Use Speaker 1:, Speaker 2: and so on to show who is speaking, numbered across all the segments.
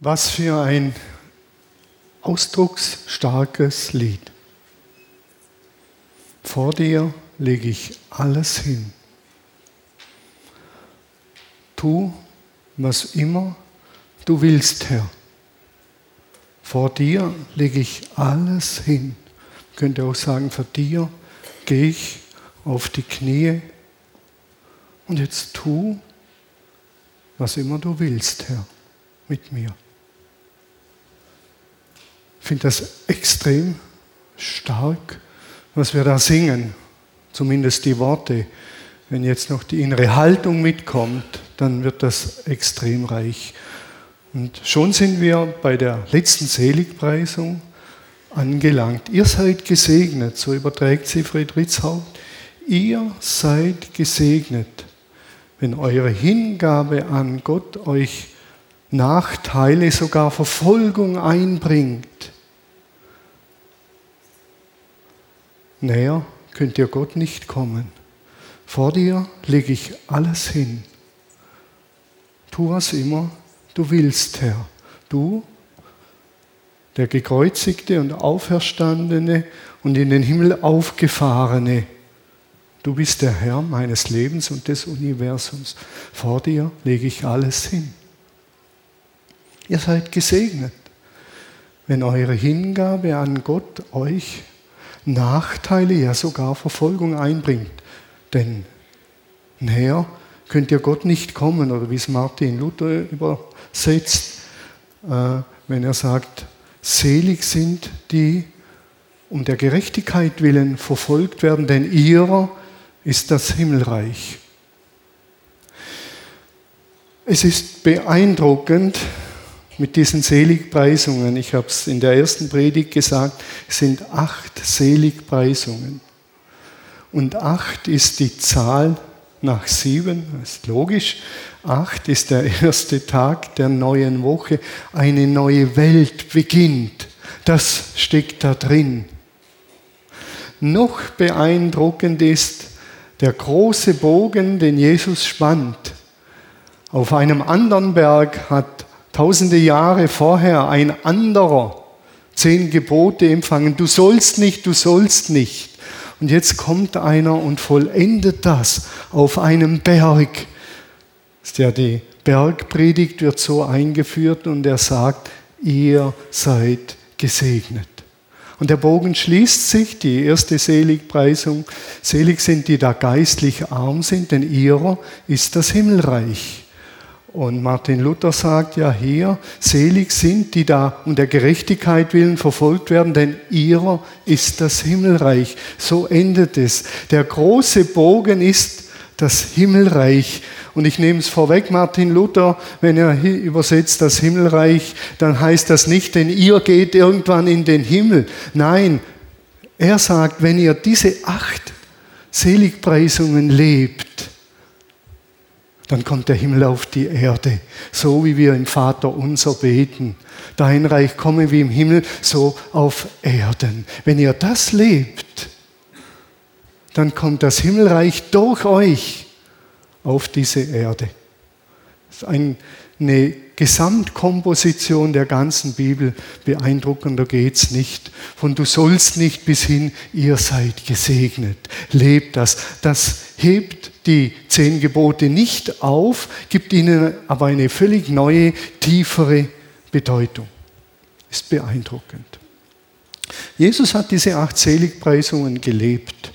Speaker 1: Was für ein ausdrucksstarkes Lied. Vor dir lege ich alles hin. Tu, was immer du willst, Herr. Vor dir lege ich alles hin. Ich könnte auch sagen, vor dir gehe ich auf die Knie und jetzt tu, was immer du willst, Herr, mit mir. Ich finde das extrem stark, was wir da singen, zumindest die Worte. Wenn jetzt noch die innere Haltung mitkommt, dann wird das extrem reich. Und schon sind wir bei der letzten Seligpreisung angelangt. Ihr seid gesegnet, so überträgt sie Friedrichshaupt. Ihr seid gesegnet, wenn eure Hingabe an Gott euch Nachteile, sogar Verfolgung einbringt. Näher könnt ihr Gott nicht kommen. Vor dir lege ich alles hin. Tu was immer du willst, Herr. Du, der gekreuzigte und auferstandene und in den Himmel aufgefahrene. Du bist der Herr meines Lebens und des Universums. Vor dir lege ich alles hin. Ihr seid gesegnet, wenn eure Hingabe an Gott euch Nachteile, ja sogar Verfolgung einbringt. Denn näher könnt ihr Gott nicht kommen, oder wie es Martin Luther übersetzt, äh, wenn er sagt, selig sind die um der Gerechtigkeit willen verfolgt werden, denn ihrer ist das Himmelreich. Es ist beeindruckend, mit diesen Seligpreisungen. Ich habe es in der ersten Predigt gesagt, es sind acht Seligpreisungen. Und acht ist die Zahl nach sieben, ist logisch. Acht ist der erste Tag der neuen Woche. Eine neue Welt beginnt. Das steckt da drin. Noch beeindruckend ist der große Bogen, den Jesus spannt. Auf einem anderen Berg hat tausende Jahre vorher ein anderer zehn Gebote empfangen. Du sollst nicht, du sollst nicht. Und jetzt kommt einer und vollendet das auf einem Berg. Ja, die Bergpredigt wird so eingeführt und er sagt, ihr seid gesegnet. Und der Bogen schließt sich, die erste Seligpreisung. Selig sind die, da geistlich arm sind, denn ihrer ist das Himmelreich. Und Martin Luther sagt ja hier, selig sind, die da um der Gerechtigkeit willen verfolgt werden, denn ihrer ist das Himmelreich. So endet es. Der große Bogen ist das Himmelreich. Und ich nehme es vorweg, Martin Luther, wenn er übersetzt das Himmelreich, dann heißt das nicht, denn ihr geht irgendwann in den Himmel. Nein, er sagt, wenn ihr diese acht Seligpreisungen lebt, dann kommt der Himmel auf die Erde, so wie wir im Vater unser beten. Dein Reich komme wie im Himmel, so auf Erden. Wenn ihr das lebt, dann kommt das Himmelreich durch euch auf diese Erde. Das ist eine Gesamtkomposition der ganzen Bibel. Beeindruckender geht es nicht. Von du sollst nicht bis hin, ihr seid gesegnet. Lebt das. Das hebt die zehn Gebote nicht auf, gibt ihnen aber eine völlig neue, tiefere Bedeutung. Ist beeindruckend. Jesus hat diese acht Seligpreisungen gelebt.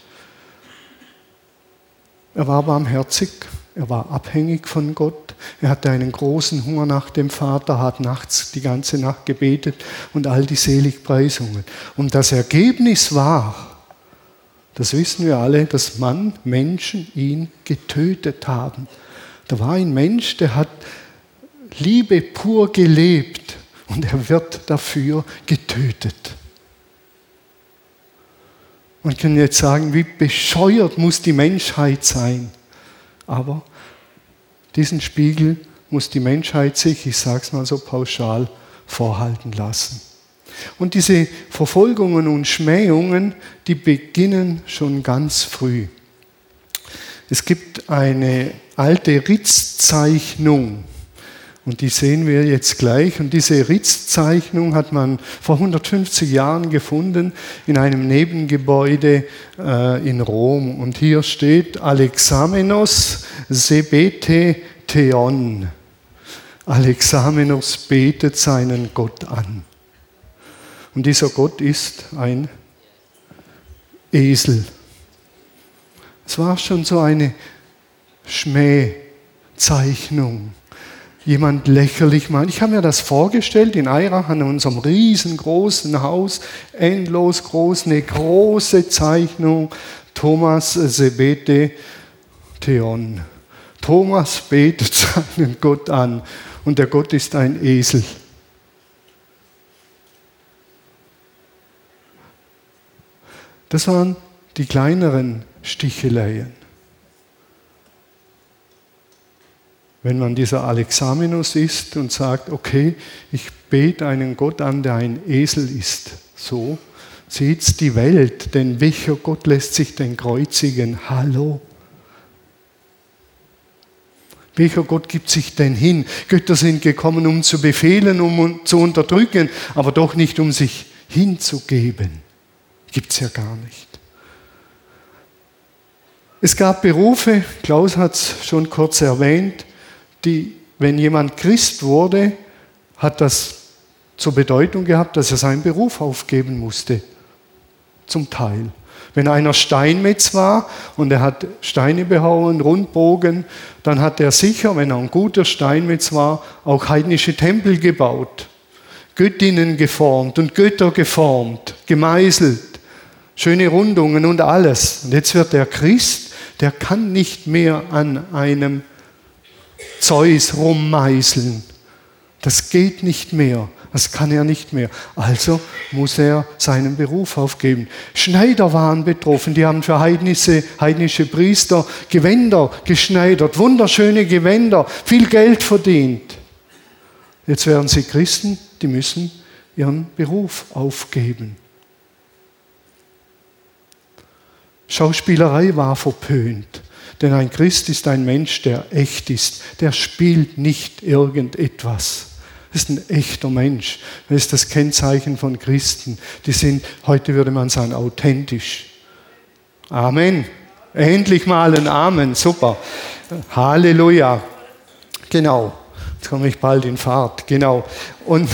Speaker 1: Er war barmherzig, er war abhängig von Gott, er hatte einen großen Hunger nach dem Vater, hat nachts die ganze Nacht gebetet und all die Seligpreisungen. Und das Ergebnis war, das wissen wir alle, dass Mann, Menschen ihn getötet haben. Da war ein Mensch, der hat Liebe pur gelebt und er wird dafür getötet. Man kann jetzt sagen, wie bescheuert muss die Menschheit sein. Aber diesen Spiegel muss die Menschheit sich, ich sage es mal so pauschal, vorhalten lassen. Und diese Verfolgungen und Schmähungen, die beginnen schon ganz früh. Es gibt eine alte Ritzzeichnung Und die sehen wir jetzt gleich. Und diese Ritzzeichnung hat man vor 150 Jahren gefunden in einem Nebengebäude äh, in Rom. Und hier steht Alexamenos sebete theon. Alexamenos betet seinen Gott an. Und dieser Gott ist ein Esel. Es war schon so eine Schmähzeichnung jemand lächerlich machen. Ich habe mir das vorgestellt in Eirach an unserem riesengroßen Haus, endlos groß, eine große Zeichnung, Thomas Sebete Theon. Thomas betet seinen Gott an und der Gott ist ein Esel. Das waren die kleineren Sticheleien. Wenn man dieser Alexamenus ist und sagt, okay, ich bete einen Gott an, der ein Esel ist, so sieht's die Welt, denn welcher Gott lässt sich denn kreuzigen? Hallo? Welcher Gott gibt sich denn hin? Götter sind gekommen, um zu befehlen, um zu unterdrücken, aber doch nicht, um sich hinzugeben. Gibt es ja gar nicht. Es gab Berufe, Klaus hat es schon kurz erwähnt, die, wenn jemand Christ wurde, hat das zur Bedeutung gehabt, dass er seinen Beruf aufgeben musste. Zum Teil. Wenn einer Steinmetz war und er hat Steine behauen, Rundbogen, dann hat er sicher, wenn er ein guter Steinmetz war, auch heidnische Tempel gebaut, Göttinnen geformt und Götter geformt, gemeißelt, schöne Rundungen und alles. Und jetzt wird der Christ, der kann nicht mehr an einem Zeus rummeißeln. Das geht nicht mehr. Das kann er nicht mehr. Also muss er seinen Beruf aufgeben. Schneider waren betroffen. Die haben für heidnische, heidnische Priester Gewänder geschneidert. Wunderschöne Gewänder. Viel Geld verdient. Jetzt werden sie Christen. Die müssen ihren Beruf aufgeben. Schauspielerei war verpönt. Denn ein Christ ist ein Mensch, der echt ist. Der spielt nicht irgendetwas. Das ist ein echter Mensch. Das ist das Kennzeichen von Christen. Die sind, heute würde man sagen, authentisch. Amen. Endlich mal ein Amen. Super. Halleluja. Genau. Jetzt komme ich bald in Fahrt. Genau. Und,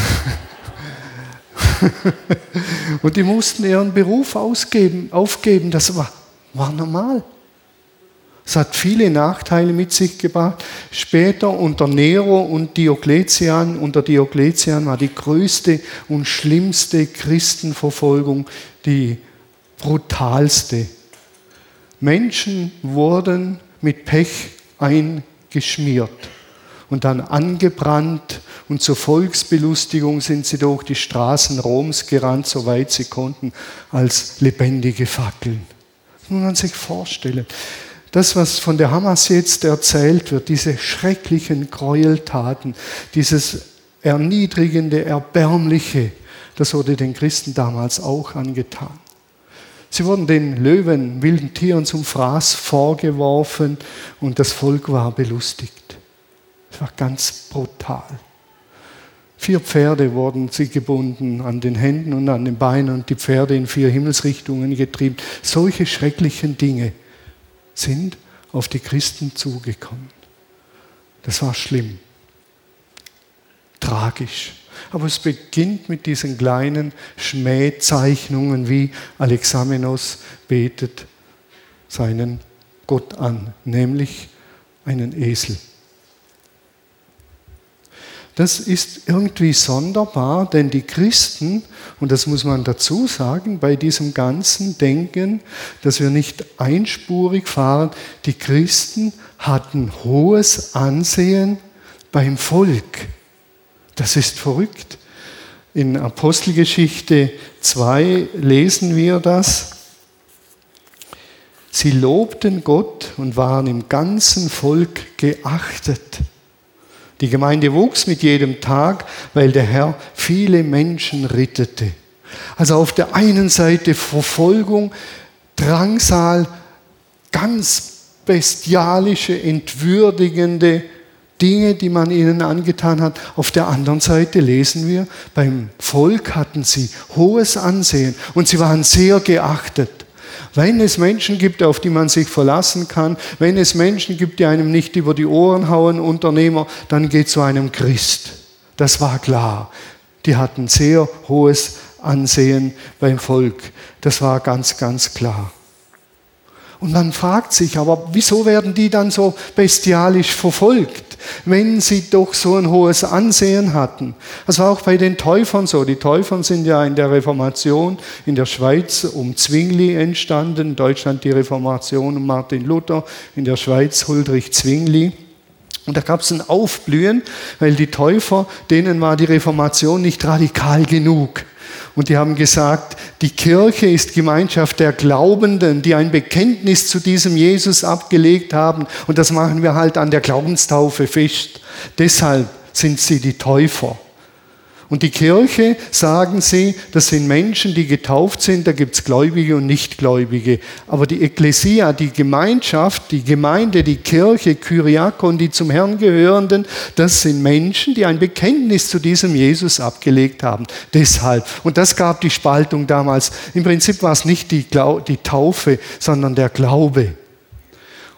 Speaker 1: und die mussten ihren Beruf ausgeben, aufgeben. Das war, war normal. Es hat viele Nachteile mit sich gebracht. Später unter Nero und Diokletian, unter Diokletian war die größte und schlimmste Christenverfolgung die brutalste. Menschen wurden mit Pech eingeschmiert und dann angebrannt und zur Volksbelustigung sind sie durch die Straßen Roms gerannt, soweit sie konnten, als lebendige Fackeln. Das muss man sich vorstellen das, was von der Hamas jetzt erzählt wird, diese schrecklichen Gräueltaten, dieses erniedrigende, erbärmliche, das wurde den Christen damals auch angetan. Sie wurden den Löwen, wilden Tieren zum Fraß vorgeworfen und das Volk war belustigt. Es war ganz brutal. Vier Pferde wurden sie gebunden an den Händen und an den Beinen und die Pferde in vier Himmelsrichtungen getrieben. Solche schrecklichen Dinge sind auf die Christen zugekommen. Das war schlimm, tragisch. Aber es beginnt mit diesen kleinen Schmähzeichnungen, wie Alexamenos betet seinen Gott an, nämlich einen Esel. Das ist irgendwie sonderbar, denn die Christen, und das muss man dazu sagen, bei diesem ganzen Denken, dass wir nicht einspurig fahren, die Christen hatten hohes Ansehen beim Volk. Das ist verrückt. In Apostelgeschichte 2 lesen wir das. Sie lobten Gott und waren im ganzen Volk geachtet. Die Gemeinde wuchs mit jedem Tag, weil der Herr viele Menschen rittete. Also auf der einen Seite Verfolgung, Drangsal, ganz bestialische, entwürdigende Dinge, die man ihnen angetan hat. Auf der anderen Seite lesen wir, beim Volk hatten sie hohes Ansehen und sie waren sehr geachtet. Wenn es Menschen gibt, auf die man sich verlassen kann, wenn es Menschen gibt, die einem nicht über die Ohren hauen, Unternehmer, dann geht zu einem Christ. Das war klar. Die hatten sehr hohes Ansehen beim Volk. Das war ganz, ganz klar. Und man fragt sich, aber wieso werden die dann so bestialisch verfolgt, wenn sie doch so ein hohes Ansehen hatten? Das war auch bei den Täufern so. Die Täufern sind ja in der Reformation in der Schweiz um Zwingli entstanden, in Deutschland die Reformation um Martin Luther, in der Schweiz Huldrych Zwingli. Und da gab es ein Aufblühen, weil die Täufer, denen war die Reformation nicht radikal genug. Und die haben gesagt, die Kirche ist Gemeinschaft der Glaubenden, die ein Bekenntnis zu diesem Jesus abgelegt haben. Und das machen wir halt an der Glaubenstaufe fest. Deshalb sind sie die Täufer. Und die Kirche, sagen sie, das sind Menschen, die getauft sind, da gibt es Gläubige und Nichtgläubige. Aber die Ekklesia, die Gemeinschaft, die Gemeinde, die Kirche, Kyriakon, die zum Herrn gehörenden, das sind Menschen, die ein Bekenntnis zu diesem Jesus abgelegt haben. Deshalb. Und das gab die Spaltung damals. Im Prinzip war es nicht die, die Taufe, sondern der Glaube.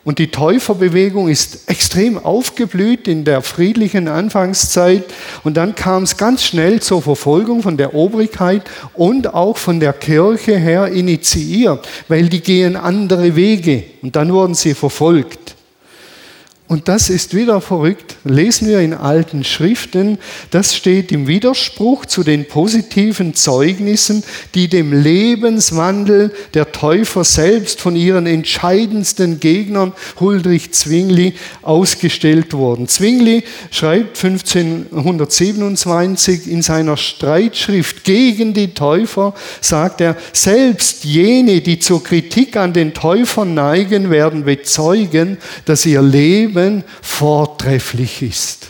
Speaker 1: Und die Täuferbewegung ist extrem aufgeblüht in der friedlichen Anfangszeit. Und dann kam es ganz schnell zur Verfolgung von der Obrigkeit und auch von der Kirche her initiiert, weil die gehen andere Wege. Und dann wurden sie verfolgt. Und das ist wieder verrückt. Lesen wir in alten Schriften, das steht im Widerspruch zu den positiven Zeugnissen, die dem Lebenswandel der Täufer selbst von ihren entscheidendsten Gegnern Huldrych Zwingli ausgestellt wurden. Zwingli schreibt 1527 in seiner Streitschrift gegen die Täufer, sagt er, selbst jene, die zur Kritik an den Täufern neigen, werden bezeugen, dass ihr Leben Leben vortrefflich ist.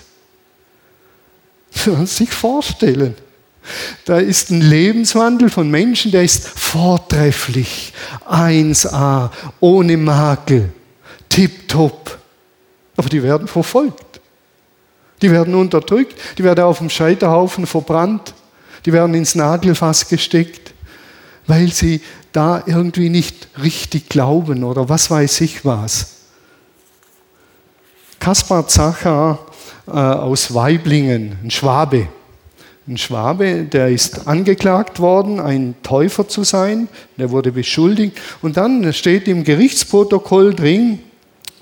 Speaker 1: Sich vorstellen. Da ist ein Lebenswandel von Menschen, der ist vortrefflich, 1a, ohne Makel, tipptopp. Aber die werden verfolgt. Die werden unterdrückt, die werden auf dem Scheiterhaufen verbrannt, die werden ins Nagelfass gesteckt, weil sie da irgendwie nicht richtig glauben oder was weiß ich was. Kaspar Zacher äh, aus Weiblingen, ein Schwabe. Ein Schwabe, der ist angeklagt worden, ein Täufer zu sein, der wurde beschuldigt. Und dann steht im Gerichtsprotokoll drin,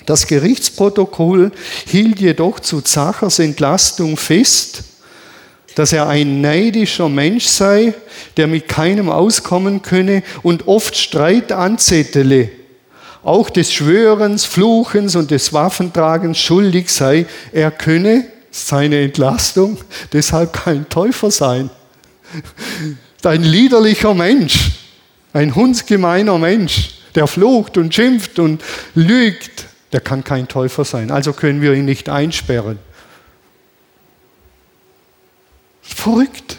Speaker 1: das Gerichtsprotokoll hielt jedoch zu Zachers Entlastung fest, dass er ein neidischer Mensch sei, der mit keinem auskommen könne und oft Streit anzettele auch des Schwörens, Fluchens und des Waffentragens schuldig sei, er könne seine Entlastung deshalb kein Täufer sein. Ein liederlicher Mensch, ein hundsgemeiner Mensch, der flucht und schimpft und lügt, der kann kein Täufer sein. Also können wir ihn nicht einsperren. Verrückt.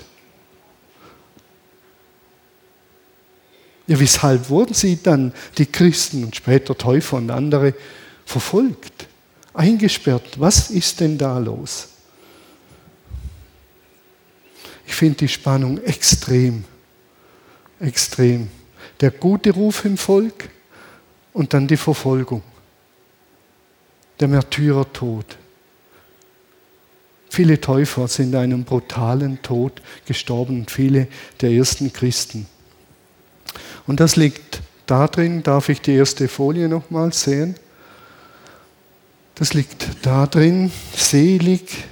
Speaker 1: Ja, weshalb wurden sie dann, die Christen und später Täufer und andere, verfolgt, eingesperrt? Was ist denn da los? Ich finde die Spannung extrem, extrem. Der gute Ruf im Volk und dann die Verfolgung. Der Märtyrertod. Viele Täufer sind einem brutalen Tod gestorben, viele der ersten Christen. Und das liegt darin, darf ich die erste Folie nochmal sehen? Das liegt darin, selig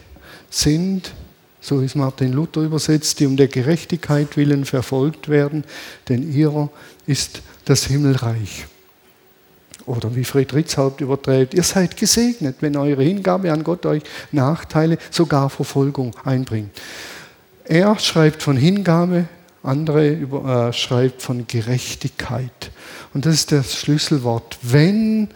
Speaker 1: sind, so ist Martin Luther übersetzt, die um der Gerechtigkeit willen verfolgt werden, denn ihrer ist das Himmelreich. Oder wie Friedrich Haupt überträgt, ihr seid gesegnet, wenn eure Hingabe an Gott euch Nachteile, sogar Verfolgung einbringt. Er schreibt von Hingabe, andere über, äh, schreibt von Gerechtigkeit. Und das ist das Schlüsselwort. Wenn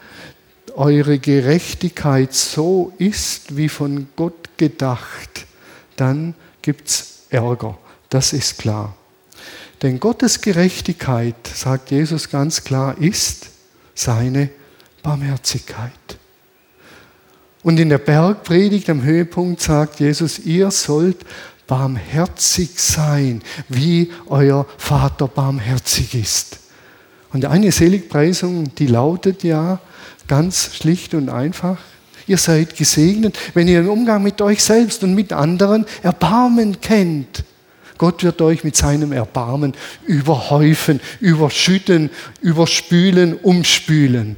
Speaker 1: eure Gerechtigkeit so ist, wie von Gott gedacht, dann gibt es Ärger. Das ist klar. Denn Gottes Gerechtigkeit, sagt Jesus ganz klar, ist seine Barmherzigkeit. Und in der Bergpredigt am Höhepunkt sagt Jesus, ihr sollt barmherzig sein, wie euer Vater barmherzig ist. Und eine Seligpreisung, die lautet ja ganz schlicht und einfach, ihr seid gesegnet, wenn ihr im Umgang mit euch selbst und mit anderen Erbarmen kennt. Gott wird euch mit seinem Erbarmen überhäufen, überschütten, überspülen, umspülen.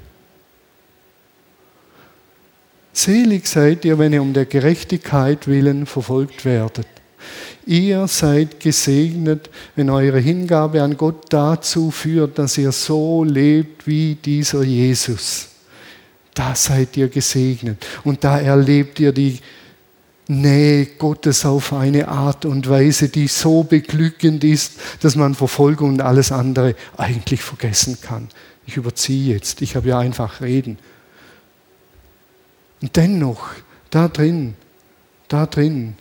Speaker 1: Selig seid ihr, wenn ihr um der Gerechtigkeit willen verfolgt werdet. Ihr seid gesegnet, wenn eure Hingabe an Gott dazu führt, dass ihr so lebt wie dieser Jesus. Da seid ihr gesegnet und da erlebt ihr die Nähe Gottes auf eine Art und Weise, die so beglückend ist, dass man Verfolgung und alles andere eigentlich vergessen kann. Ich überziehe jetzt, ich habe ja einfach reden. Und dennoch, da drin, da drin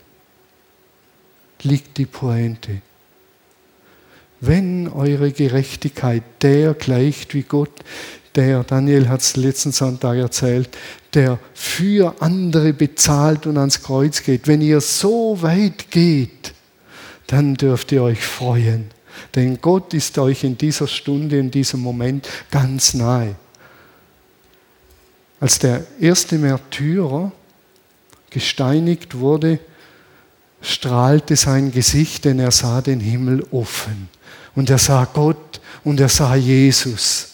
Speaker 1: liegt die Pointe. Wenn eure Gerechtigkeit der gleicht wie Gott, der, Daniel hat es letzten Sonntag erzählt, der für andere bezahlt und ans Kreuz geht. Wenn ihr so weit geht, dann dürft ihr euch freuen. Denn Gott ist euch in dieser Stunde, in diesem Moment ganz nahe. Als der erste Märtyrer gesteinigt wurde, strahlte sein Gesicht, denn er sah den Himmel offen. Und er sah Gott und er sah Jesus.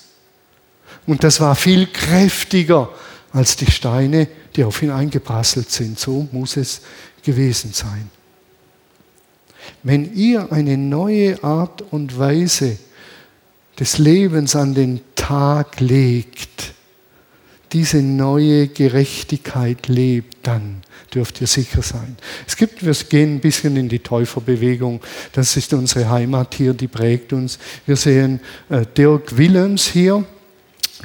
Speaker 1: Und das war viel kräftiger als die Steine, die auf ihn eingeprasselt sind. So muss es gewesen sein. Wenn ihr eine neue Art und Weise des Lebens an den Tag legt, diese neue Gerechtigkeit lebt, dann dürft ihr sicher sein. Es gibt, wir gehen ein bisschen in die Täuferbewegung, das ist unsere Heimat hier, die prägt uns. Wir sehen äh, Dirk Willems hier,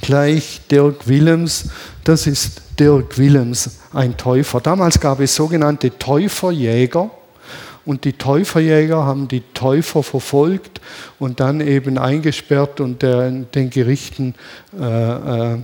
Speaker 1: gleich Dirk Willems, das ist Dirk Willems, ein Täufer. Damals gab es sogenannte Täuferjäger. Und die Täuferjäger haben die Täufer verfolgt und dann eben eingesperrt und der, den Gerichten äh, äh,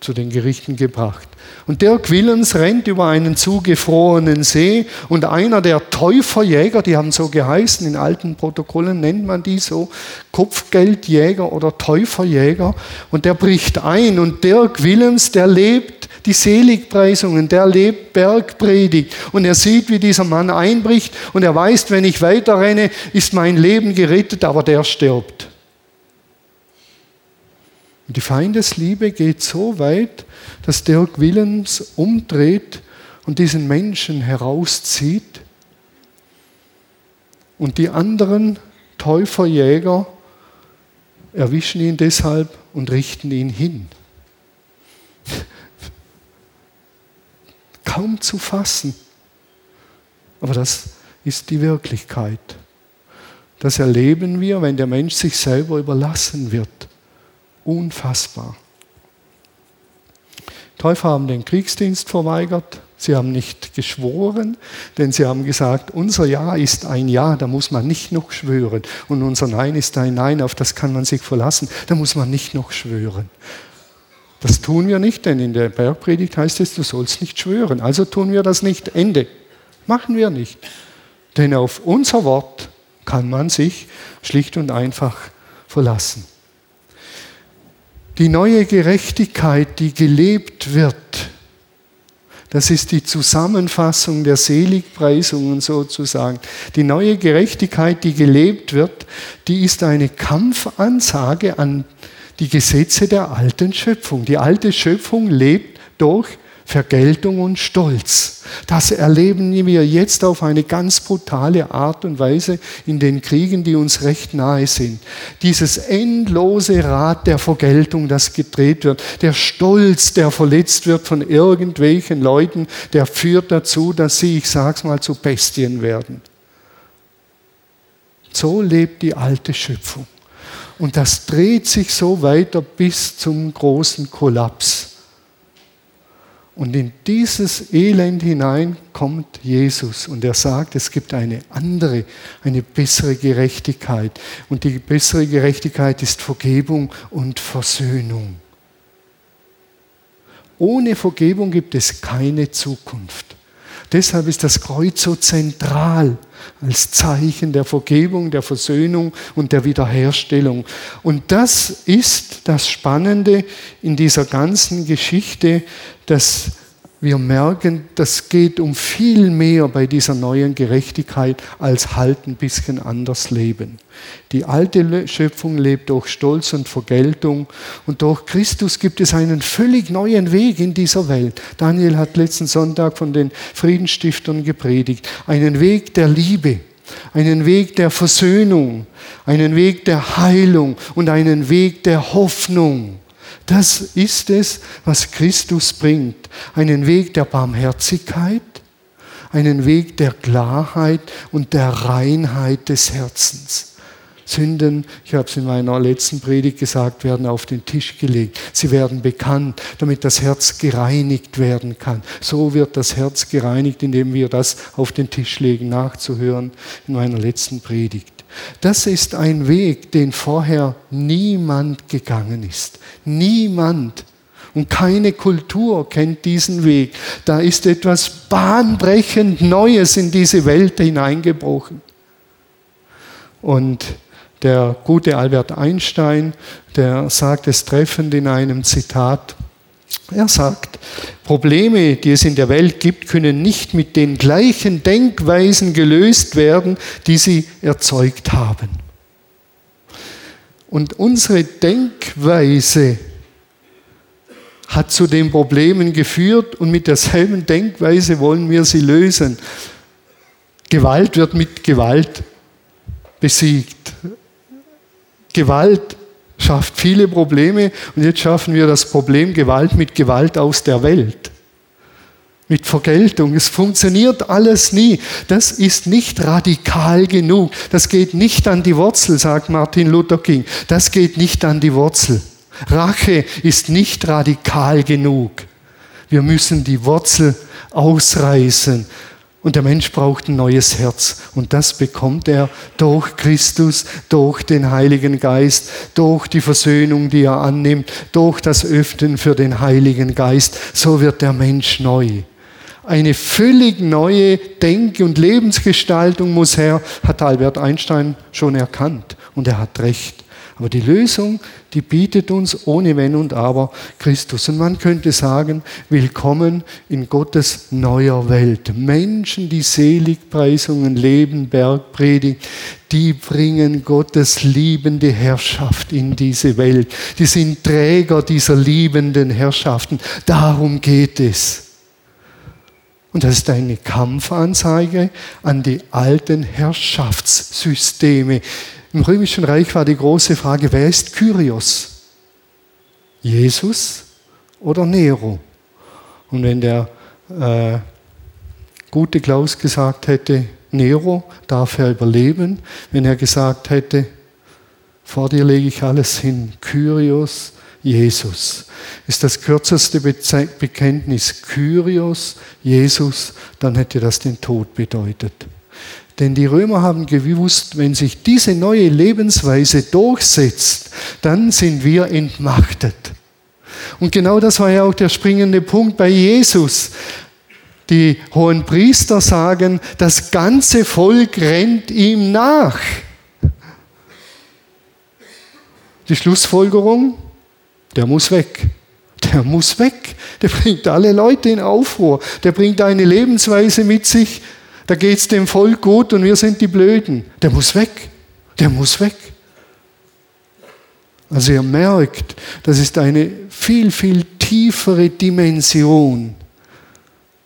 Speaker 1: zu den Gerichten gebracht. Und Dirk Willens rennt über einen zugefrorenen See und einer der Täuferjäger, die haben so geheißen, in alten Protokollen nennt man die so, Kopfgeldjäger oder Täuferjäger, und der bricht ein und Dirk Willems, der lebt die Seligpreisungen, der lebt Bergpredigt und er sieht, wie dieser Mann einbricht und er weiß, wenn ich weiter renne, ist mein Leben gerettet, aber der stirbt. Und die Feindesliebe geht so weit, dass Dirk Willems umdreht und diesen Menschen herauszieht. Und die anderen Täuferjäger erwischen ihn deshalb und richten ihn hin. Kaum zu fassen. Aber das ist die Wirklichkeit. Das erleben wir, wenn der Mensch sich selber überlassen wird. Unfassbar. Täufer haben den Kriegsdienst verweigert. Sie haben nicht geschworen, denn sie haben gesagt, unser Ja ist ein Ja, da muss man nicht noch schwören. Und unser Nein ist ein Nein, auf das kann man sich verlassen, da muss man nicht noch schwören. Das tun wir nicht, denn in der Bergpredigt heißt es, du sollst nicht schwören. Also tun wir das nicht. Ende. Machen wir nicht. Denn auf unser Wort kann man sich schlicht und einfach verlassen. Die neue Gerechtigkeit, die gelebt wird, das ist die Zusammenfassung der Seligpreisungen sozusagen. Die neue Gerechtigkeit, die gelebt wird, die ist eine Kampfansage an die Gesetze der alten Schöpfung. Die alte Schöpfung lebt durch Vergeltung und Stolz. Das erleben wir jetzt auf eine ganz brutale Art und Weise in den Kriegen, die uns recht nahe sind. Dieses endlose Rad der Vergeltung, das gedreht wird, der Stolz, der verletzt wird von irgendwelchen Leuten, der führt dazu, dass sie, ich sag's mal, zu Bestien werden. So lebt die alte Schöpfung. Und das dreht sich so weiter bis zum großen Kollaps. Und in dieses Elend hinein kommt Jesus und er sagt, es gibt eine andere, eine bessere Gerechtigkeit. Und die bessere Gerechtigkeit ist Vergebung und Versöhnung. Ohne Vergebung gibt es keine Zukunft. Deshalb ist das Kreuz so zentral als Zeichen der Vergebung, der Versöhnung und der Wiederherstellung. Und das ist das Spannende in dieser ganzen Geschichte, dass wir merken, das geht um viel mehr bei dieser neuen Gerechtigkeit als halt ein bisschen anders leben. Die alte Schöpfung lebt durch Stolz und Vergeltung und durch Christus gibt es einen völlig neuen Weg in dieser Welt. Daniel hat letzten Sonntag von den Friedensstiftern gepredigt. Einen Weg der Liebe, einen Weg der Versöhnung, einen Weg der Heilung und einen Weg der Hoffnung. Das ist es, was Christus bringt. Einen Weg der Barmherzigkeit, einen Weg der Klarheit und der Reinheit des Herzens. Sünden, ich habe es in meiner letzten Predigt gesagt, werden auf den Tisch gelegt. Sie werden bekannt, damit das Herz gereinigt werden kann. So wird das Herz gereinigt, indem wir das auf den Tisch legen, nachzuhören in meiner letzten Predigt. Das ist ein Weg, den vorher niemand gegangen ist. Niemand. Und keine Kultur kennt diesen Weg. Da ist etwas bahnbrechend Neues in diese Welt hineingebrochen. Und der gute Albert Einstein, der sagt es treffend in einem Zitat, er sagt, Probleme, die es in der Welt gibt, können nicht mit den gleichen Denkweisen gelöst werden, die sie erzeugt haben. Und unsere Denkweise hat zu den Problemen geführt und mit derselben Denkweise wollen wir sie lösen. Gewalt wird mit Gewalt besiegt. Gewalt schafft viele Probleme und jetzt schaffen wir das Problem Gewalt mit Gewalt aus der Welt. Mit Vergeltung. Es funktioniert alles nie. Das ist nicht radikal genug. Das geht nicht an die Wurzel, sagt Martin Luther King. Das geht nicht an die Wurzel. Rache ist nicht radikal genug. Wir müssen die Wurzel ausreißen und der Mensch braucht ein neues Herz. Und das bekommt er durch Christus, durch den Heiligen Geist, durch die Versöhnung, die er annimmt, durch das Öffnen für den Heiligen Geist. So wird der Mensch neu. Eine völlig neue Denk- und Lebensgestaltung muss her, hat Albert Einstein schon erkannt. Und er hat recht. Aber die Lösung, die bietet uns ohne Wenn und Aber Christus. Und man könnte sagen, willkommen in Gottes neuer Welt. Menschen, die Seligpreisungen leben, Bergpredigt, die bringen Gottes liebende Herrschaft in diese Welt. Die sind Träger dieser liebenden Herrschaften. Darum geht es. Und das ist eine Kampfanzeige an die alten Herrschaftssysteme, im Römischen Reich war die große Frage, wer ist Kyrios? Jesus oder Nero? Und wenn der äh, gute Klaus gesagt hätte, Nero darf er überleben, wenn er gesagt hätte, vor dir lege ich alles hin, Kyrios, Jesus, ist das kürzeste Bekenntnis Kyrios, Jesus, dann hätte das den Tod bedeutet. Denn die Römer haben gewusst, wenn sich diese neue Lebensweise durchsetzt, dann sind wir entmachtet. Und genau das war ja auch der springende Punkt bei Jesus. Die hohen Priester sagen, das ganze Volk rennt ihm nach. Die Schlussfolgerung, der muss weg. Der muss weg. Der bringt alle Leute in Aufruhr. Der bringt eine Lebensweise mit sich, da geht es dem Volk gut und wir sind die Blöden. Der muss weg. Der muss weg. Also ihr merkt, das ist eine viel, viel tiefere Dimension,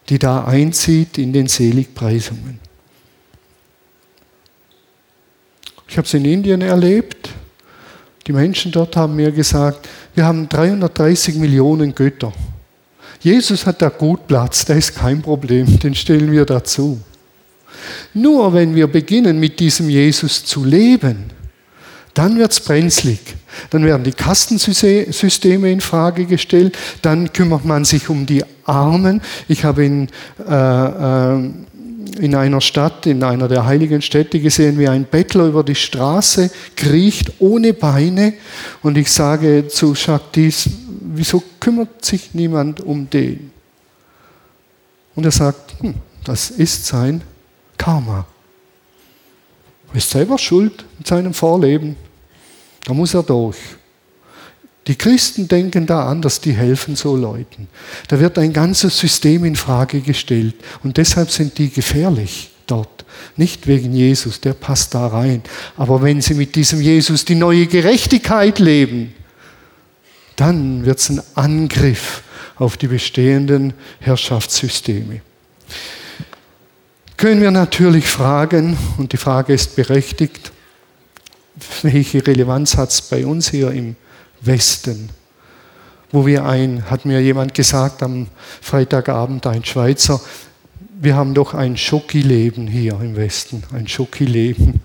Speaker 1: die da einzieht in den Seligpreisungen. Ich habe es in Indien erlebt. Die Menschen dort haben mir gesagt, wir haben 330 Millionen Götter. Jesus hat da gut Platz, da ist kein Problem, den stellen wir dazu. Nur wenn wir beginnen, mit diesem Jesus zu leben, dann wird es brenzlig. Dann werden die Kastensysteme in Frage gestellt. Dann kümmert man sich um die Armen. Ich habe in, äh, äh, in einer Stadt, in einer der heiligen Städte gesehen, wie ein Bettler über die Straße kriecht ohne Beine. Und ich sage zu Jacques wieso kümmert sich niemand um den? Und er sagt, hm, das ist sein Karma. Er ist selber schuld mit seinem Vorleben. Da muss er durch. Die Christen denken da anders, die helfen so Leuten. Da wird ein ganzes System in Frage gestellt und deshalb sind die gefährlich dort. Nicht wegen Jesus, der passt da rein. Aber wenn sie mit diesem Jesus die neue Gerechtigkeit leben, dann wird es ein Angriff auf die bestehenden Herrschaftssysteme. Können wir natürlich fragen, und die Frage ist berechtigt, welche Relevanz hat es bei uns hier im Westen? Wo wir ein, hat mir jemand gesagt am Freitagabend, ein Schweizer, wir haben doch ein Schokileben hier im Westen, ein Schokileben.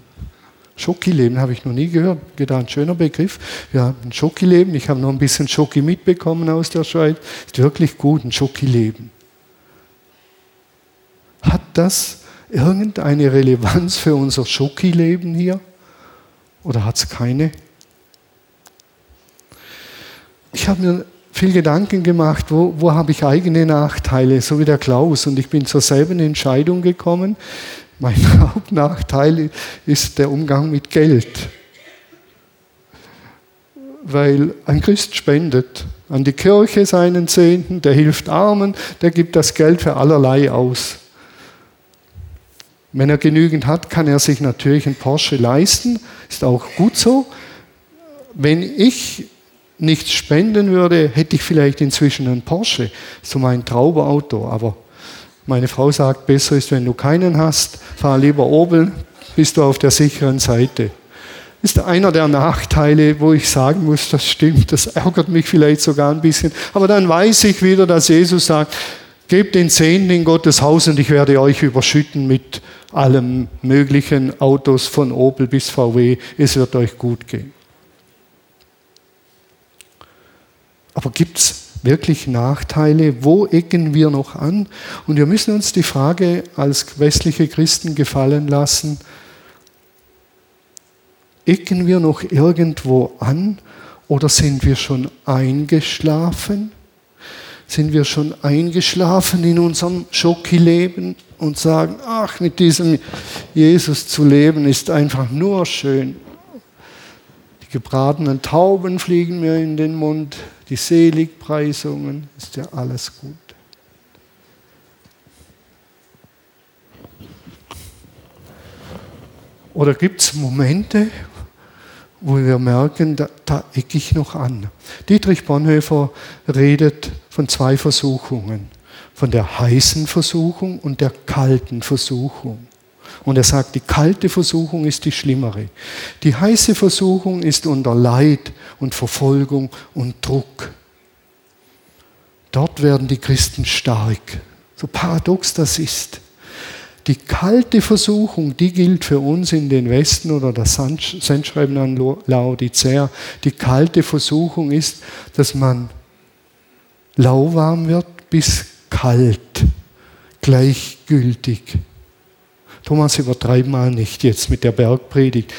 Speaker 1: Schokileben habe ich noch nie gehört, gedacht, ein schöner Begriff. Haben ein Schokileben, ich habe noch ein bisschen Schoki mitbekommen aus der Schweiz, ist wirklich gut, ein Schokileben. Hat das irgendeine Relevanz für unser Schokileben hier? Oder hat es keine? Ich habe mir viel Gedanken gemacht, wo, wo habe ich eigene Nachteile, so wie der Klaus. Und ich bin zur selben Entscheidung gekommen. Mein Hauptnachteil ist der Umgang mit Geld. Weil ein Christ spendet an die Kirche seinen Zehnten, der hilft Armen, der gibt das Geld für allerlei aus. Wenn er genügend hat, kann er sich natürlich einen Porsche leisten, ist auch gut so. Wenn ich nichts spenden würde, hätte ich vielleicht inzwischen einen Porsche, so mein Traumauto. Aber meine Frau sagt, besser ist, wenn du keinen hast, fahr lieber Opel, bist du auf der sicheren Seite. Ist einer der Nachteile, wo ich sagen muss, das stimmt, das ärgert mich vielleicht sogar ein bisschen. Aber dann weiß ich wieder, dass Jesus sagt, gebt den Zehnten in Gottes Haus und ich werde euch überschütten mit allem möglichen Autos von Opel bis VW. Es wird euch gut gehen. Aber gibt es wirklich Nachteile? Wo ecken wir noch an? Und wir müssen uns die Frage als westliche Christen gefallen lassen, ecken wir noch irgendwo an oder sind wir schon eingeschlafen? Sind wir schon eingeschlafen in unserem Schocki-Leben und sagen, ach, mit diesem Jesus zu leben ist einfach nur schön. Die gebratenen Tauben fliegen mir in den Mund, die Seligpreisungen, ist ja alles gut. Oder gibt es Momente, wo wir merken, da, da ecke ich noch an. Dietrich Bonhoeffer redet von zwei Versuchungen, von der heißen Versuchung und der kalten Versuchung. Und er sagt, die kalte Versuchung ist die schlimmere. Die heiße Versuchung ist unter Leid und Verfolgung und Druck. Dort werden die Christen stark. So paradox das ist. Die kalte Versuchung, die gilt für uns in den Westen oder das Sendschreiben an Laodicea. Die kalte Versuchung ist, dass man lauwarm wird bis kalt, gleichgültig. Thomas, übertreib mal nicht jetzt mit der Bergpredigt.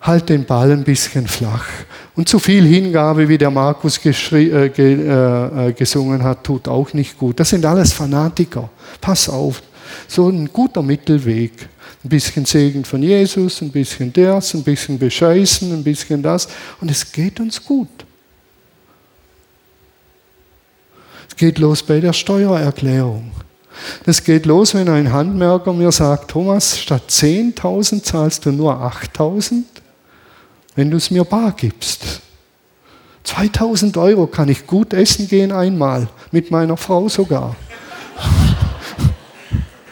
Speaker 1: Halt den Ball ein bisschen flach. Und zu viel Hingabe, wie der Markus äh, ge äh, äh, gesungen hat, tut auch nicht gut. Das sind alles Fanatiker. Pass auf. So ein guter Mittelweg. Ein bisschen Segen von Jesus, ein bisschen das, ein bisschen bescheißen, ein bisschen das. Und es geht uns gut. Es geht los bei der Steuererklärung. Das geht los, wenn ein Handwerker mir sagt, Thomas, statt 10.000 zahlst du nur 8.000, wenn du es mir bar gibst. 2000 Euro kann ich gut essen gehen einmal, mit meiner Frau sogar.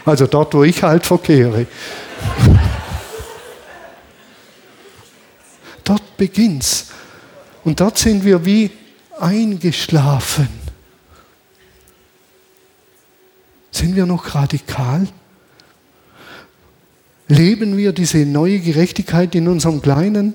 Speaker 1: Also dort, wo ich halt verkehre. Dort beginnt's. Und dort sind wir wie eingeschlafen. Sind wir noch radikal? Leben wir diese neue Gerechtigkeit in unserem kleinen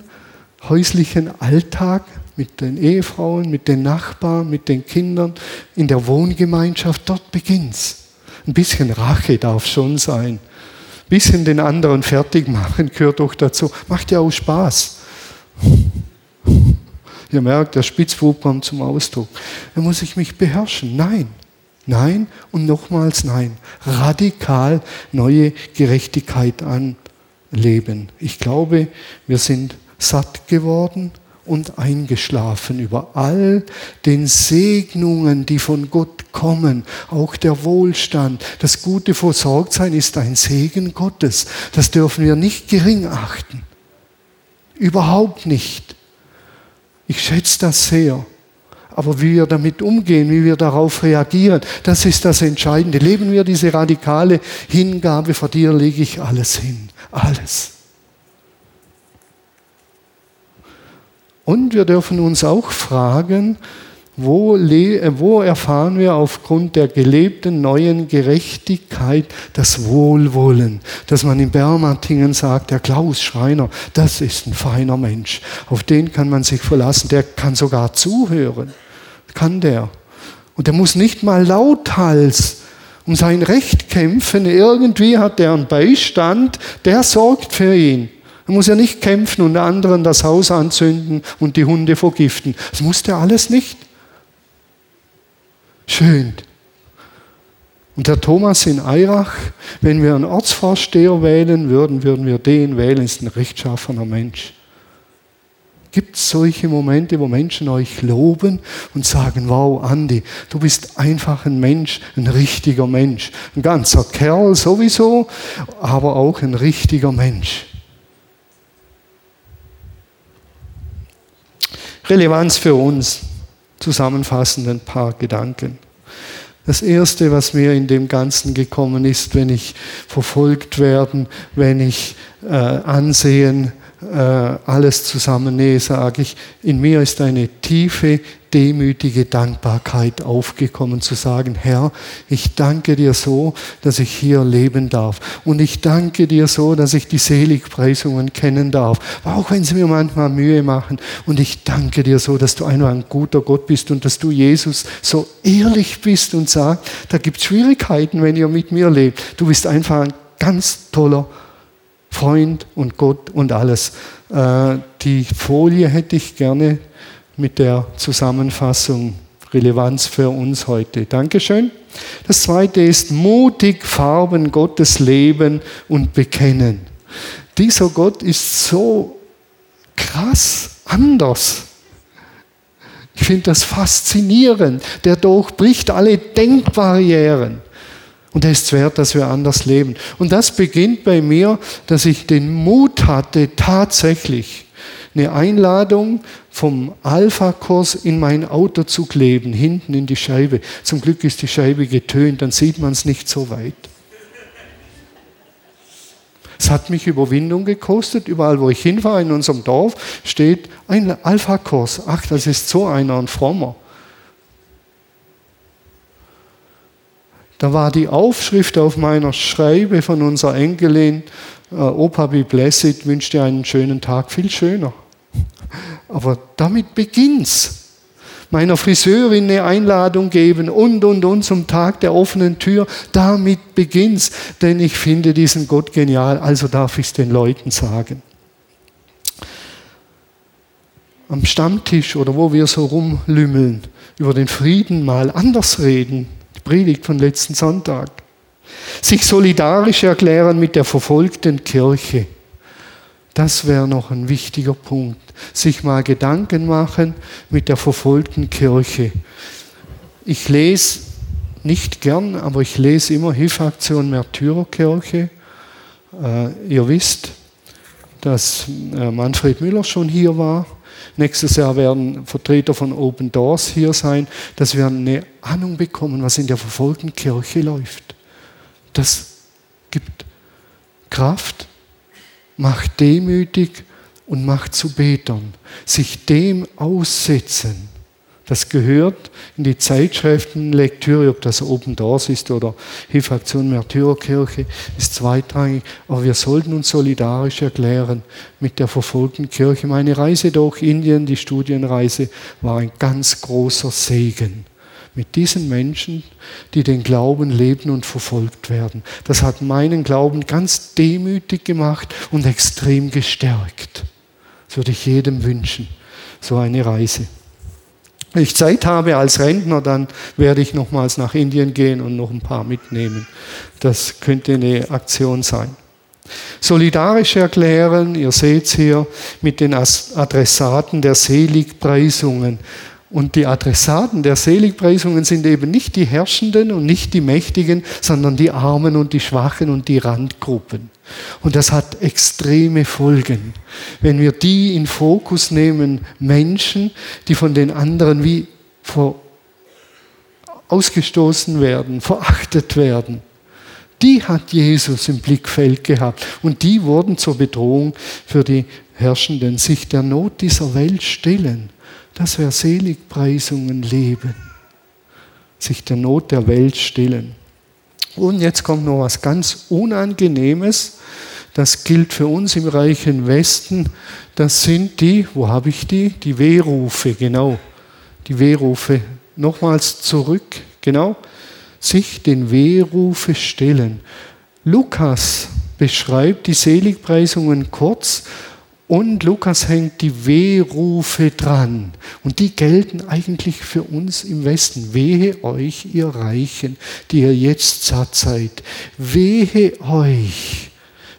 Speaker 1: häuslichen Alltag mit den Ehefrauen, mit den Nachbarn, mit den Kindern, in der Wohngemeinschaft? Dort beginnt's. Ein bisschen Rache darf schon sein. Ein bisschen den anderen fertig machen gehört doch dazu. Macht ja auch Spaß. Ihr merkt, der Spitzbub kommt zum Ausdruck. Da muss ich mich beherrschen. Nein, nein und nochmals nein. Radikal neue Gerechtigkeit anleben. Ich glaube, wir sind satt geworden und eingeschlafen über all den Segnungen, die von Gott kommen, auch der Wohlstand. Das gute Versorgtsein ist ein Segen Gottes. Das dürfen wir nicht gering achten. Überhaupt nicht. Ich schätze das sehr. Aber wie wir damit umgehen, wie wir darauf reagieren, das ist das Entscheidende. Leben wir diese radikale Hingabe, vor dir lege ich alles hin. Alles. Und wir dürfen uns auch fragen, wo, wo, erfahren wir aufgrund der gelebten neuen Gerechtigkeit das Wohlwollen? Dass man in Bermatingen sagt, der Klaus Schreiner, das ist ein feiner Mensch. Auf den kann man sich verlassen. Der kann sogar zuhören. Kann der. Und der muss nicht mal lauthals um sein Recht kämpfen. Irgendwie hat er einen Beistand, der sorgt für ihn. Er muss ja nicht kämpfen und anderen das Haus anzünden und die Hunde vergiften. Das muss er alles nicht. Schön. Und der Thomas in Eirach, wenn wir einen Ortsvorsteher wählen würden, würden wir den wählen, ist ein rechtschaffener Mensch. Gibt es solche Momente, wo Menschen euch loben und sagen, wow, Andi, du bist einfach ein Mensch, ein richtiger Mensch. Ein ganzer Kerl sowieso, aber auch ein richtiger Mensch. Relevanz für uns. Zusammenfassend ein paar Gedanken. Das Erste, was mir in dem Ganzen gekommen ist, wenn ich verfolgt werden, wenn ich äh, Ansehen, äh, alles zusammennähe, sage ich, in mir ist eine tiefe demütige Dankbarkeit aufgekommen, zu sagen, Herr, ich danke dir so, dass ich hier leben darf. Und ich danke dir so, dass ich die Seligpreisungen kennen darf, auch wenn sie mir manchmal Mühe machen. Und ich danke dir so, dass du einfach ein guter Gott bist und dass du Jesus so ehrlich bist und sagst, da gibt es Schwierigkeiten, wenn ihr mit mir lebt. Du bist einfach ein ganz toller Freund und Gott und alles. Äh, die Folie hätte ich gerne mit der Zusammenfassung Relevanz für uns heute. Dankeschön. Das zweite ist mutig Farben Gottes leben und bekennen. Dieser Gott ist so krass anders. Ich finde das faszinierend. Der durchbricht alle Denkbarrieren. Und er ist wert, dass wir anders leben. Und das beginnt bei mir, dass ich den Mut hatte, tatsächlich eine Einladung vom Alpha-Kurs in mein Auto zu kleben, hinten in die Scheibe. Zum Glück ist die Scheibe getönt, dann sieht man es nicht so weit. Es hat mich Überwindung gekostet. Überall, wo ich hinfahre in unserem Dorf, steht ein Alpha-Kurs. Ach, das ist so einer, ein frommer. Da war die Aufschrift auf meiner Schreibe von unserer Enkelin, äh, Opa be blessed, wünscht dir einen schönen Tag, viel schöner. Aber damit beginnt's. Meiner Friseurin eine Einladung geben und, und, und zum Tag der offenen Tür. Damit beginnt's. Denn ich finde diesen Gott genial, also darf ich es den Leuten sagen. Am Stammtisch oder wo wir so rumlümmeln, über den Frieden mal anders reden. Predigt von letzten Sonntag. Sich solidarisch erklären mit der verfolgten Kirche. Das wäre noch ein wichtiger Punkt. Sich mal Gedanken machen mit der verfolgten Kirche. Ich lese nicht gern, aber ich lese immer Hilfaktion Märtyrerkirche. Äh, ihr wisst, dass äh, Manfred Müller schon hier war. Nächstes Jahr werden Vertreter von Open Doors hier sein, dass wir eine Ahnung bekommen, was in der verfolgten Kirche läuft. Das gibt Kraft macht demütig und macht zu Betern. Sich dem aussetzen. Das gehört in die Zeitschriftenlektüre, ob das Open Doors ist oder Hilfaktion Märtyrerkirche, ist zweitrangig. Aber wir sollten uns solidarisch erklären mit der verfolgten Kirche. Meine Reise durch Indien, die Studienreise, war ein ganz großer Segen mit diesen Menschen, die den Glauben leben und verfolgt werden. Das hat meinen Glauben ganz demütig gemacht und extrem gestärkt. Das würde ich jedem wünschen. so eine Reise. Wenn ich Zeit habe als Rentner, dann werde ich nochmals nach Indien gehen und noch ein paar mitnehmen. Das könnte eine Aktion sein. Solidarisch erklären, ihr seht es hier, mit den Adressaten der Seligpreisungen. Und die Adressaten der Seligpreisungen sind eben nicht die Herrschenden und nicht die Mächtigen, sondern die Armen und die Schwachen und die Randgruppen. Und das hat extreme Folgen. Wenn wir die in Fokus nehmen, Menschen, die von den anderen wie vor ausgestoßen werden, verachtet werden, die hat Jesus im Blickfeld gehabt. Und die wurden zur Bedrohung für die Herrschenden, sich der Not dieser Welt stellen. Das wäre Seligpreisungen leben. Sich der Not der Welt stillen. Und jetzt kommt noch was ganz Unangenehmes. Das gilt für uns im reichen Westen. Das sind die, wo habe ich die? Die Wehrufe, genau. Die Wehrufe. Nochmals zurück, genau. Sich den Wehrufe stellen. Lukas beschreibt die Seligpreisungen kurz und Lukas hängt die Wehrufe dran. Und die gelten eigentlich für uns im Westen. Wehe euch, ihr Reichen, die ihr jetzt satt seid. Wehe euch,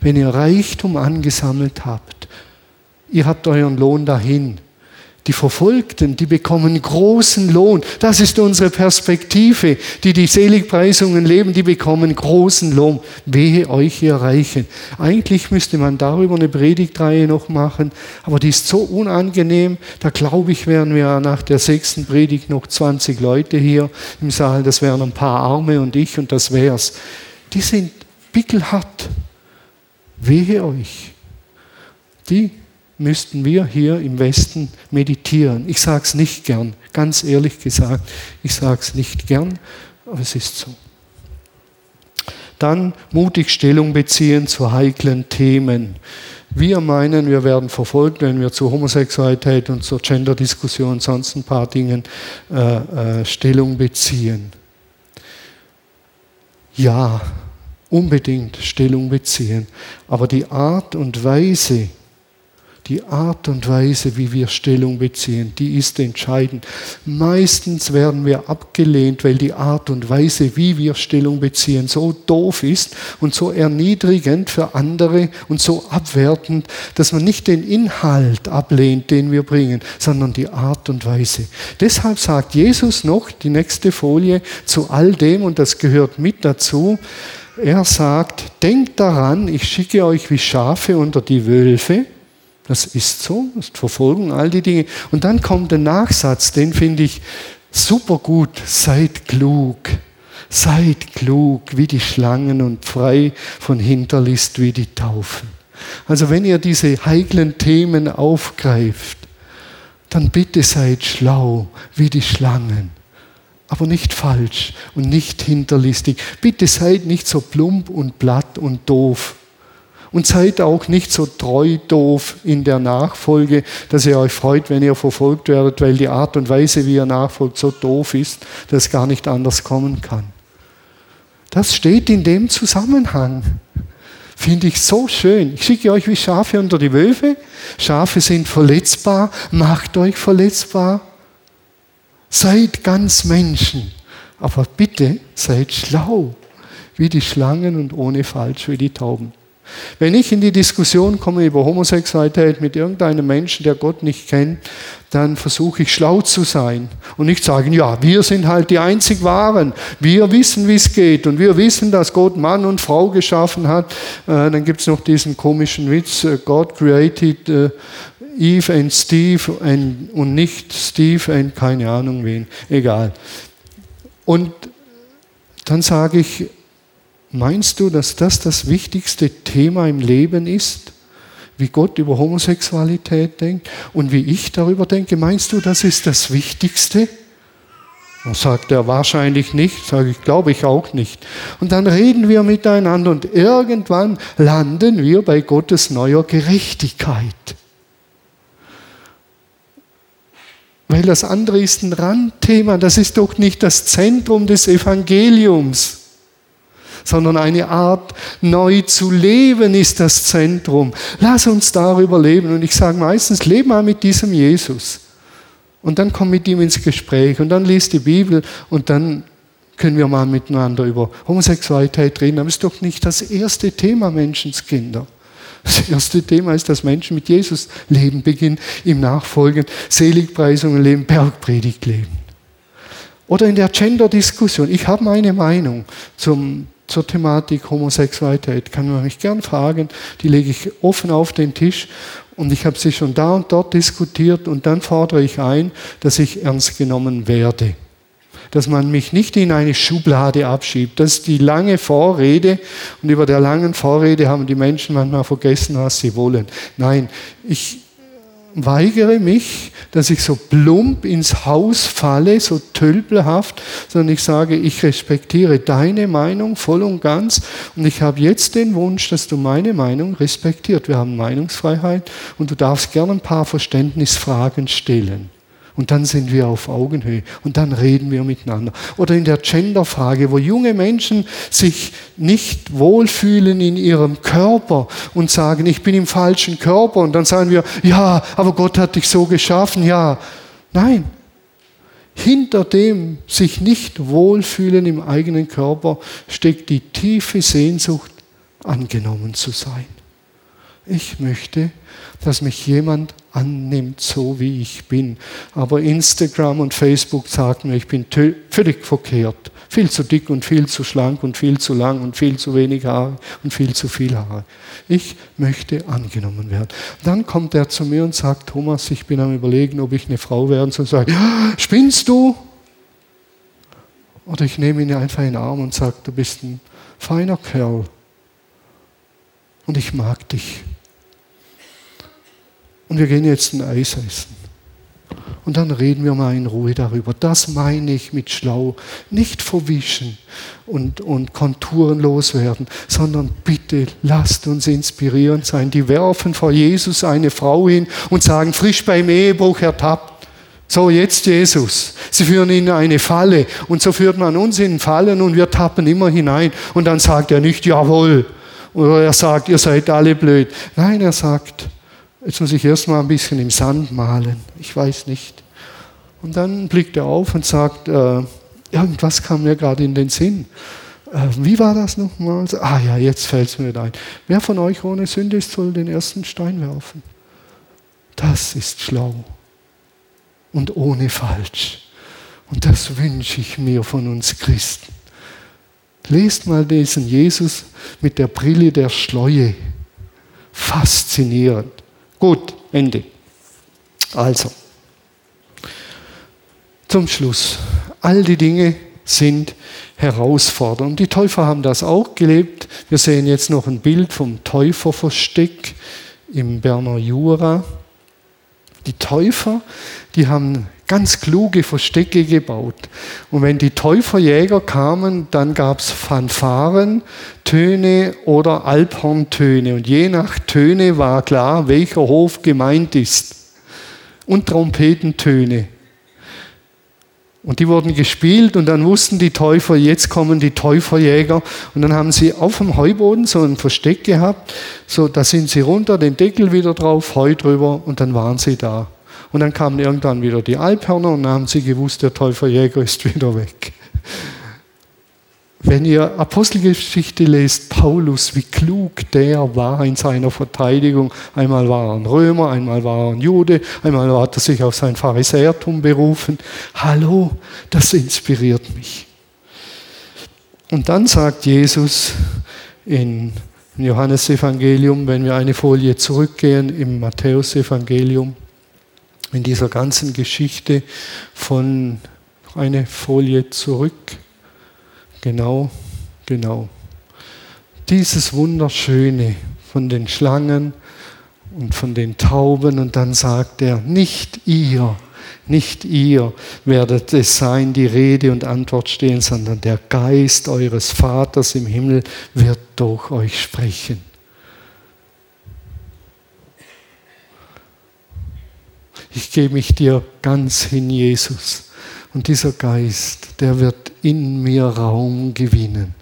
Speaker 1: wenn ihr Reichtum angesammelt habt. Ihr habt euren Lohn dahin. Die Verfolgten, die bekommen großen Lohn. Das ist unsere Perspektive. Die die Seligpreisungen leben, die bekommen großen Lohn. Wehe euch, ihr Reichen. Eigentlich müsste man darüber eine Predigtreihe noch machen, aber die ist so unangenehm. Da glaube ich, wären wir nach der sechsten Predigt noch 20 Leute hier im Saal. Das wären ein paar Arme und ich und das wär's. Die sind pickelhart. Wehe euch. Die müssten wir hier im Westen meditieren. Ich sage es nicht gern, ganz ehrlich gesagt, ich sage es nicht gern, aber es ist so. Dann mutig Stellung beziehen zu heiklen Themen. Wir meinen, wir werden verfolgt, wenn wir zur Homosexualität und zur Gender-Diskussion und sonst ein paar Dingen äh, äh, Stellung beziehen. Ja, unbedingt Stellung beziehen. Aber die Art und Weise, die Art und Weise, wie wir Stellung beziehen, die ist entscheidend. Meistens werden wir abgelehnt, weil die Art und Weise, wie wir Stellung beziehen, so doof ist und so erniedrigend für andere und so abwertend, dass man nicht den Inhalt ablehnt, den wir bringen, sondern die Art und Weise. Deshalb sagt Jesus noch, die nächste Folie, zu all dem, und das gehört mit dazu, er sagt, denkt daran, ich schicke euch wie Schafe unter die Wölfe. Das ist so, das ist Verfolgung, all die Dinge. Und dann kommt der Nachsatz, den finde ich super gut. Seid klug. Seid klug wie die Schlangen und frei von Hinterlist wie die Taufen. Also wenn ihr diese heiklen Themen aufgreift, dann bitte seid schlau wie die Schlangen. Aber nicht falsch und nicht hinterlistig. Bitte seid nicht so plump und platt und doof und seid auch nicht so treu doof in der Nachfolge, dass ihr euch freut, wenn ihr verfolgt werdet, weil die Art und Weise, wie ihr nachfolgt, so doof ist, dass es gar nicht anders kommen kann. Das steht in dem Zusammenhang. Finde ich so schön. Ich schicke euch wie Schafe unter die Wölfe. Schafe sind verletzbar. Macht euch verletzbar. Seid ganz Menschen. Aber bitte seid schlau wie die Schlangen und ohne falsch wie die Tauben. Wenn ich in die Diskussion komme über Homosexualität mit irgendeinem Menschen, der Gott nicht kennt, dann versuche ich schlau zu sein und nicht sagen, ja, wir sind halt die einzig Wahren, wir wissen, wie es geht und wir wissen, dass Gott Mann und Frau geschaffen hat. Äh, dann gibt es noch diesen komischen Witz, äh, God created äh, Eve and Steve und nicht Steve and keine Ahnung wen, egal. Und dann sage ich, Meinst du, dass das das wichtigste Thema im Leben ist? Wie Gott über Homosexualität denkt und wie ich darüber denke? Meinst du, das ist das Wichtigste? Dann sagt er wahrscheinlich nicht, sage ich, glaube ich auch nicht. Und dann reden wir miteinander und irgendwann landen wir bei Gottes neuer Gerechtigkeit. Weil das andere ist ein Randthema, das ist doch nicht das Zentrum des Evangeliums sondern eine Art neu zu leben ist das Zentrum. Lass uns darüber leben. Und ich sage meistens, lebe mal mit diesem Jesus. Und dann komm mit ihm ins Gespräch und dann liest die Bibel und dann können wir mal miteinander über Homosexualität reden. Aber es ist doch nicht das erste Thema Menschenskinder. Das erste Thema ist, dass Menschen mit Jesus leben beginnen, ihm nachfolgen, Seligpreisungen leben, Bergpredigt leben. Oder in der Gender-Diskussion. Ich habe meine Meinung zum, zur Thematik Homosexualität. Kann man mich gern fragen. Die lege ich offen auf den Tisch. Und ich habe sie schon da und dort diskutiert. Und dann fordere ich ein, dass ich ernst genommen werde dass man mich nicht in eine Schublade abschiebt. Das ist die lange Vorrede und über der langen Vorrede haben die Menschen manchmal vergessen, was sie wollen. Nein, ich weigere mich, dass ich so plump ins Haus falle, so tölpelhaft, sondern ich sage, ich respektiere deine Meinung voll und ganz und ich habe jetzt den Wunsch, dass du meine Meinung respektiert. Wir haben Meinungsfreiheit und du darfst gerne ein paar Verständnisfragen stellen. Und dann sind wir auf Augenhöhe und dann reden wir miteinander. Oder in der Genderfrage, wo junge Menschen sich nicht wohlfühlen in ihrem Körper und sagen, ich bin im falschen Körper. Und dann sagen wir, ja, aber Gott hat dich so geschaffen. Ja, nein. Hinter dem sich nicht wohlfühlen im eigenen Körper steckt die tiefe Sehnsucht, angenommen zu sein. Ich möchte, dass mich jemand annimmt, so wie ich bin. Aber Instagram und Facebook sagen mir, ich bin völlig verkehrt. Viel zu dick und viel zu schlank und viel zu lang und viel zu wenig Haare und viel zu viel Haare. Ich möchte angenommen werden. Dann kommt er zu mir und sagt, Thomas, ich bin am überlegen, ob ich eine Frau werden soll. Und sage, ja, spinnst du? Oder ich nehme ihn einfach in den Arm und sage, du bist ein feiner Kerl. Und ich mag dich und wir gehen jetzt ein Eis essen. Und dann reden wir mal in Ruhe darüber. Das meine ich mit schlau. Nicht verwischen und, und konturenlos werden, sondern bitte lasst uns inspirierend sein. Die werfen vor Jesus eine Frau hin und sagen, frisch beim Ehebruch ertappt. So, jetzt Jesus. Sie führen ihn in eine Falle und so führt man uns in Fallen und wir tappen immer hinein. Und dann sagt er nicht, jawohl. Oder er sagt, ihr seid alle blöd. Nein, er sagt, Jetzt muss ich erstmal ein bisschen im Sand malen. Ich weiß nicht. Und dann blickt er auf und sagt, äh, irgendwas kam mir gerade in den Sinn. Äh, wie war das nochmal? Ah ja, jetzt fällt es mir ein. Wer von euch ohne Sünde ist, soll den ersten Stein werfen. Das ist schlau und ohne falsch. Und das wünsche ich mir von uns Christen. Lest mal diesen Jesus mit der Brille der Schleue. Faszinierend. Gut, Ende. Also, zum Schluss. All die Dinge sind herausfordernd. Die Täufer haben das auch gelebt. Wir sehen jetzt noch ein Bild vom Täuferversteck im Berner Jura. Die Täufer, die haben ganz kluge Verstecke gebaut. Und wenn die Täuferjäger kamen, dann gab es Fanfaren, Töne oder Alphorntöne. Und je nach Töne war klar, welcher Hof gemeint ist. Und Trompetentöne. Und die wurden gespielt und dann wussten die Täufer, jetzt kommen die Täuferjäger. Und dann haben sie auf dem Heuboden so ein Versteck gehabt. So, da sind sie runter, den Deckel wieder drauf, Heu drüber und dann waren sie da. Und dann kamen irgendwann wieder die Alphörner und dann haben sie gewusst, der Täuferjäger ist wieder weg. Wenn ihr Apostelgeschichte lest, Paulus, wie klug der war in seiner Verteidigung. Einmal war er ein Römer, einmal war er ein Jude, einmal hat er sich auf sein Pharisäertum berufen. Hallo, das inspiriert mich. Und dann sagt Jesus in Johannesevangelium, wenn wir eine Folie zurückgehen, im Matthäusevangelium, in dieser ganzen Geschichte von eine Folie zurück. Genau, genau. Dieses Wunderschöne von den Schlangen und von den Tauben und dann sagt er, nicht ihr, nicht ihr werdet es sein, die Rede und Antwort stehen, sondern der Geist eures Vaters im Himmel wird durch euch sprechen. ich gebe mich dir ganz hin, Jesus. Und dieser Geist, der wird in mir Raum gewinnen.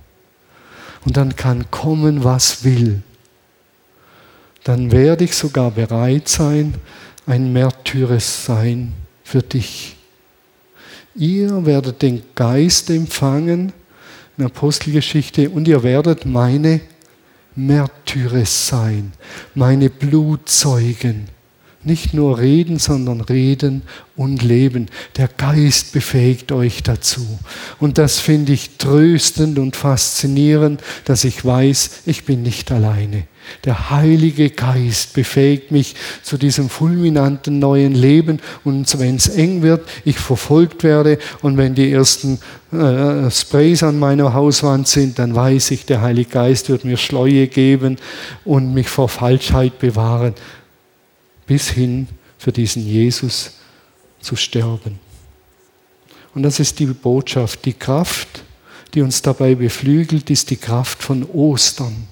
Speaker 1: Und dann kann kommen, was will. Dann werde ich sogar bereit sein, ein Märtyres sein für dich. Ihr werdet den Geist empfangen in Apostelgeschichte und ihr werdet meine Märtyrer sein, meine Blutzeugen. Nicht nur reden, sondern reden und leben. Der Geist befähigt euch dazu. Und das finde ich tröstend und faszinierend, dass ich weiß, ich bin nicht alleine. Der Heilige Geist befähigt mich zu diesem fulminanten neuen Leben. Und wenn es eng wird, ich verfolgt werde und wenn die ersten äh, Sprays an meiner Hauswand sind, dann weiß ich, der Heilige Geist wird mir Schleue geben und mich vor Falschheit bewahren bis hin für diesen Jesus zu sterben. Und das ist die Botschaft. Die Kraft, die uns dabei beflügelt, ist die Kraft von Ostern.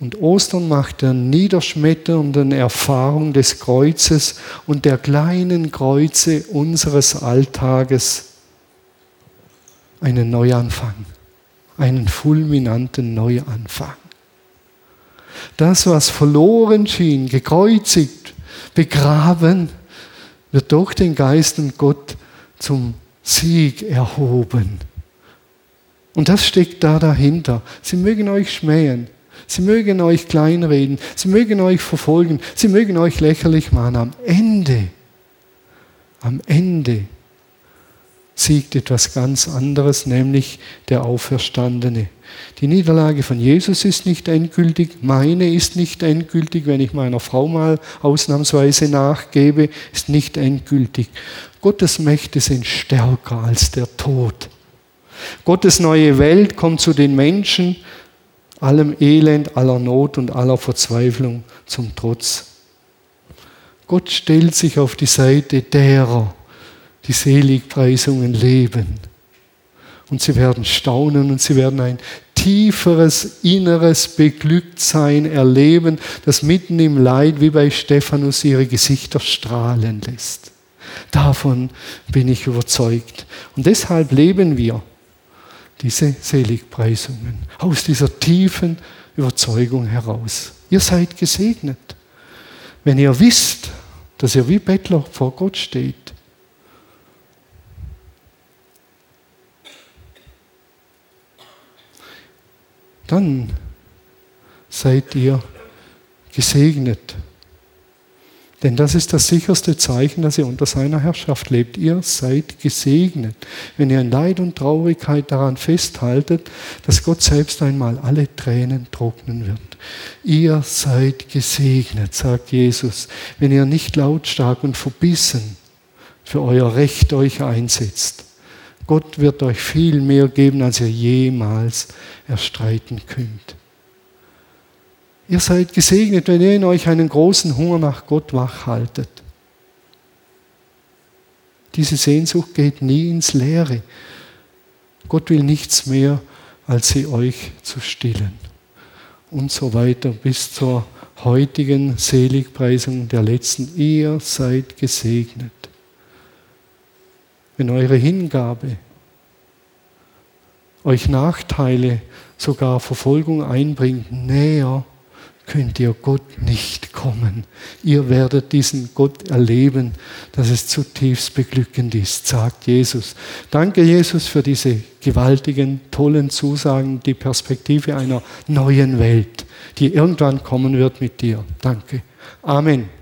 Speaker 1: Und Ostern macht der niederschmetternden Erfahrung des Kreuzes und der kleinen Kreuze unseres Alltages einen Neuanfang, einen fulminanten Neuanfang. Das, was verloren schien, gekreuzigt, begraben, wird durch den Geist und Gott zum Sieg erhoben. Und das steckt da dahinter. Sie mögen euch schmähen. Sie mögen euch kleinreden. Sie mögen euch verfolgen. Sie mögen euch lächerlich machen. Am Ende, am Ende siegt etwas ganz anderes, nämlich der Auferstandene. Die Niederlage von Jesus ist nicht endgültig, meine ist nicht endgültig, wenn ich meiner Frau mal ausnahmsweise nachgebe, ist nicht endgültig. Gottes Mächte sind stärker als der Tod. Gottes neue Welt kommt zu den Menschen, allem Elend, aller Not und aller Verzweiflung zum Trotz. Gott stellt sich auf die Seite derer, die Seligpreisungen leben. Und sie werden staunen und sie werden ein tieferes inneres Beglücktsein erleben, das mitten im Leid wie bei Stephanus ihre Gesichter strahlen lässt. Davon bin ich überzeugt. Und deshalb leben wir diese Seligpreisungen aus dieser tiefen Überzeugung heraus. Ihr seid gesegnet, wenn ihr wisst, dass ihr wie Bettler vor Gott steht dann seid ihr gesegnet. Denn das ist das sicherste Zeichen, dass ihr unter seiner Herrschaft lebt. Ihr seid gesegnet, wenn ihr in Leid und Traurigkeit daran festhaltet, dass Gott selbst einmal alle Tränen trocknen wird. Ihr seid gesegnet, sagt Jesus, wenn ihr nicht lautstark und verbissen für euer Recht euch einsetzt. Gott wird euch viel mehr geben, als ihr jemals erstreiten könnt. Ihr seid gesegnet, wenn ihr in euch einen großen Hunger nach Gott wachhaltet. Diese Sehnsucht geht nie ins Leere. Gott will nichts mehr, als sie euch zu stillen. Und so weiter bis zur heutigen Seligpreisung der letzten. Ihr seid gesegnet wenn eure Hingabe euch Nachteile, sogar Verfolgung einbringt, näher könnt ihr Gott nicht kommen. Ihr werdet diesen Gott erleben, dass es zutiefst beglückend ist, sagt Jesus. Danke, Jesus, für diese gewaltigen, tollen Zusagen, die Perspektive einer neuen Welt, die irgendwann kommen wird mit dir. Danke. Amen.